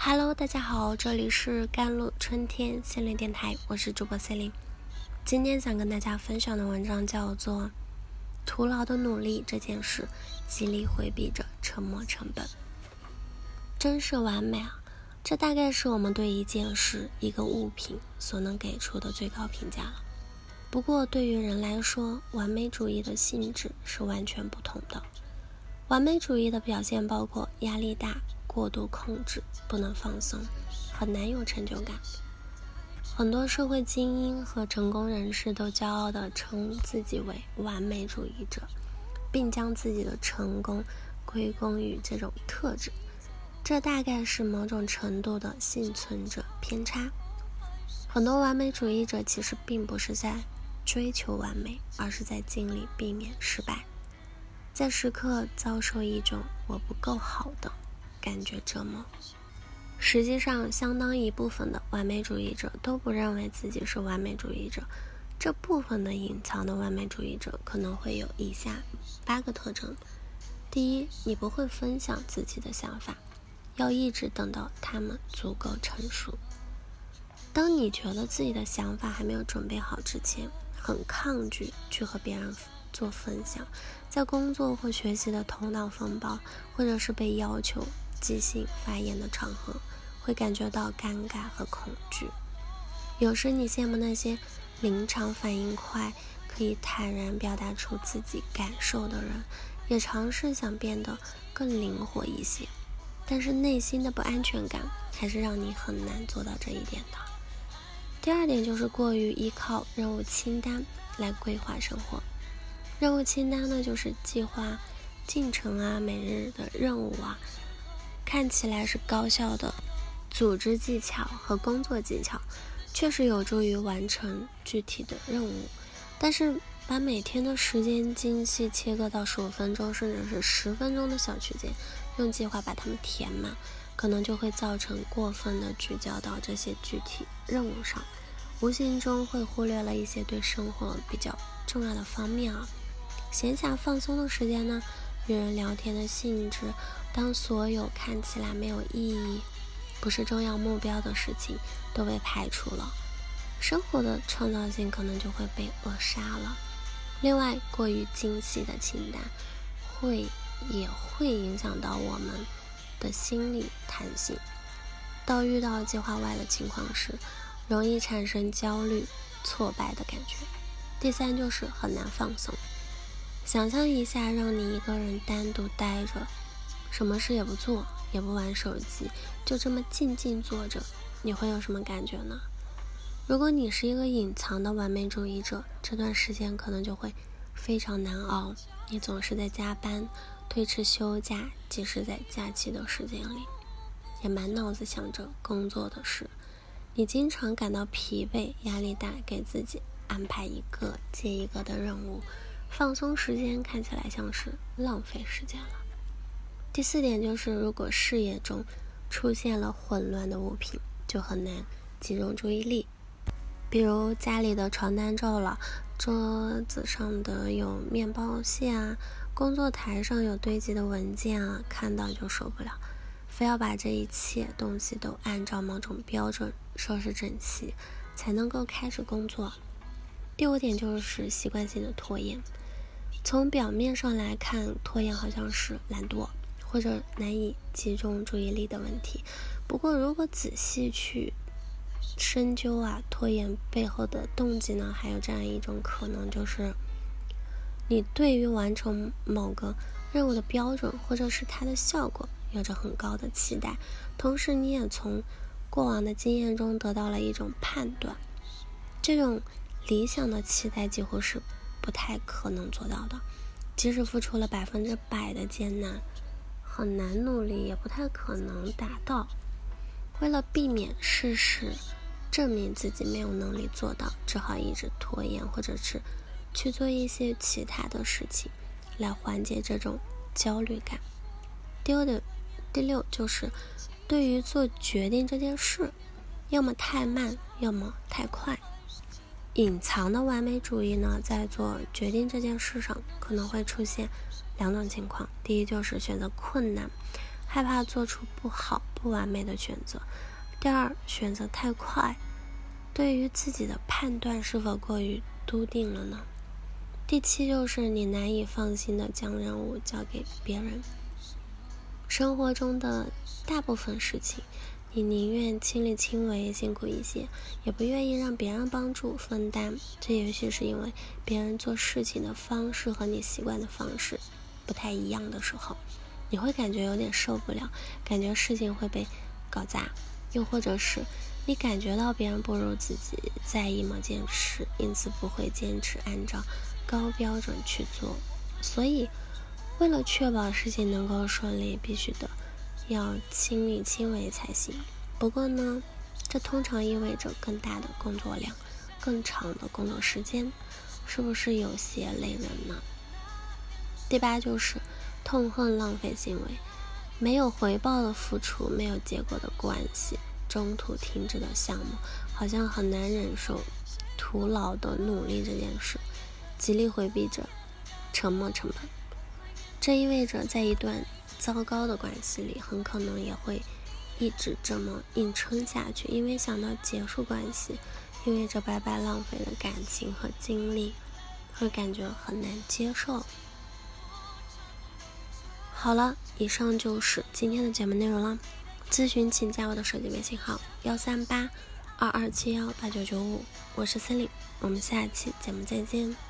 Hello，大家好，这里是甘露春天心灵电台，我是主播 c e l i n e 今天想跟大家分享的文章叫做《徒劳的努力这件事，极力回避着沉没成本》。真是完美啊！这大概是我们对一件事、一个物品所能给出的最高评价了。不过，对于人来说，完美主义的性质是完全不同的。完美主义的表现包括压力大。过度控制，不能放松，很难有成就感。很多社会精英和成功人士都骄傲地称自己为完美主义者，并将自己的成功归功于这种特质。这大概是某种程度的幸存者偏差。很多完美主义者其实并不是在追求完美，而是在尽力避免失败，在时刻遭受一种“我不够好”的。感觉折磨。实际上，相当一部分的完美主义者都不认为自己是完美主义者。这部分的隐藏的完美主义者可能会有以下八个特征：第一，你不会分享自己的想法，要一直等到他们足够成熟。当你觉得自己的想法还没有准备好之前，很抗拒去和别人做分享。在工作或学习的头脑风暴，或者是被要求。即兴发言的场合，会感觉到尴尬和恐惧。有时你羡慕那些临场反应快、可以坦然表达出自己感受的人，也尝试想变得更灵活一些。但是内心的不安全感还是让你很难做到这一点的。第二点就是过于依靠任务清单来规划生活。任务清单呢，就是计划进程啊，每日的任务啊。看起来是高效的组织技巧和工作技巧，确实有助于完成具体的任务。但是，把每天的时间精细切割到十五分钟甚至是十分钟的小区间，用计划把它们填满，可能就会造成过分的聚焦到这些具体任务上，无形中会忽略了一些对生活比较重要的方面啊。闲暇放松的时间呢？与人聊天的性质，当所有看起来没有意义、不是重要目标的事情都被排除了，生活的创造性可能就会被扼杀了。另外，过于精细的清单会也会影响到我们的心理弹性，到遇到计划外的情况时，容易产生焦虑、挫败的感觉。第三，就是很难放松。想象一下，让你一个人单独待着，什么事也不做，也不玩手机，就这么静静坐着，你会有什么感觉呢？如果你是一个隐藏的完美主义者，这段时间可能就会非常难熬。你总是在加班，推迟休假，即使在假期的时间里，也满脑子想着工作的事。你经常感到疲惫、压力大，给自己安排一个接一个的任务。放松时间看起来像是浪费时间了。第四点就是，如果视野中出现了混乱的物品，就很难集中注意力。比如家里的床单皱了，桌子上的有面包屑啊，工作台上有堆积的文件啊，看到就受不了，非要把这一切东西都按照某种标准收拾整齐，才能够开始工作。第五点就是习惯性的拖延。从表面上来看，拖延好像是懒惰或者难以集中注意力的问题。不过，如果仔细去深究啊，拖延背后的动机呢，还有这样一种可能，就是你对于完成某个任务的标准或者是它的效果有着很高的期待，同时你也从过往的经验中得到了一种判断。这种理想的期待几乎是。不太可能做到的，即使付出了百分之百的艰难，很难努力，也不太可能达到。为了避免事实证明自己没有能力做到，只好一直拖延，或者是去做一些其他的事情来缓解这种焦虑感。第二的第六就是对于做决定这件事，要么太慢，要么太快。隐藏的完美主义呢，在做决定这件事上可能会出现两种情况：第一，就是选择困难，害怕做出不好、不完美的选择；第二，选择太快，对于自己的判断是否过于笃定了呢？第七，就是你难以放心的将任务交给别人。生活中的大部分事情，你宁愿亲力亲为、辛苦一些，也不愿意让别人帮助分担。这也许是因为别人做事情的方式和你习惯的方式不太一样的时候，你会感觉有点受不了，感觉事情会被搞砸，又或者是你感觉到别人不如自己在意某件事，因此不会坚持按照高标准去做。所以。为了确保事情能够顺利，必须的要亲力亲为才行。不过呢，这通常意味着更大的工作量、更长的工作时间，是不是有些累人呢？第八就是痛恨浪费行为，没有回报的付出，没有结果的关系，中途停止的项目，好像很难忍受徒劳的努力这件事，极力回避着沉没成本。这意味着，在一段糟糕的关系里，很可能也会一直这么硬撑下去。因为想到结束关系意味着白白浪费了感情和精力，会感觉很难接受。好了，以上就是今天的节目内容了。咨询请加我的手机微信号：幺三八二二七幺八九九五，我是森林，我们下期节目再见。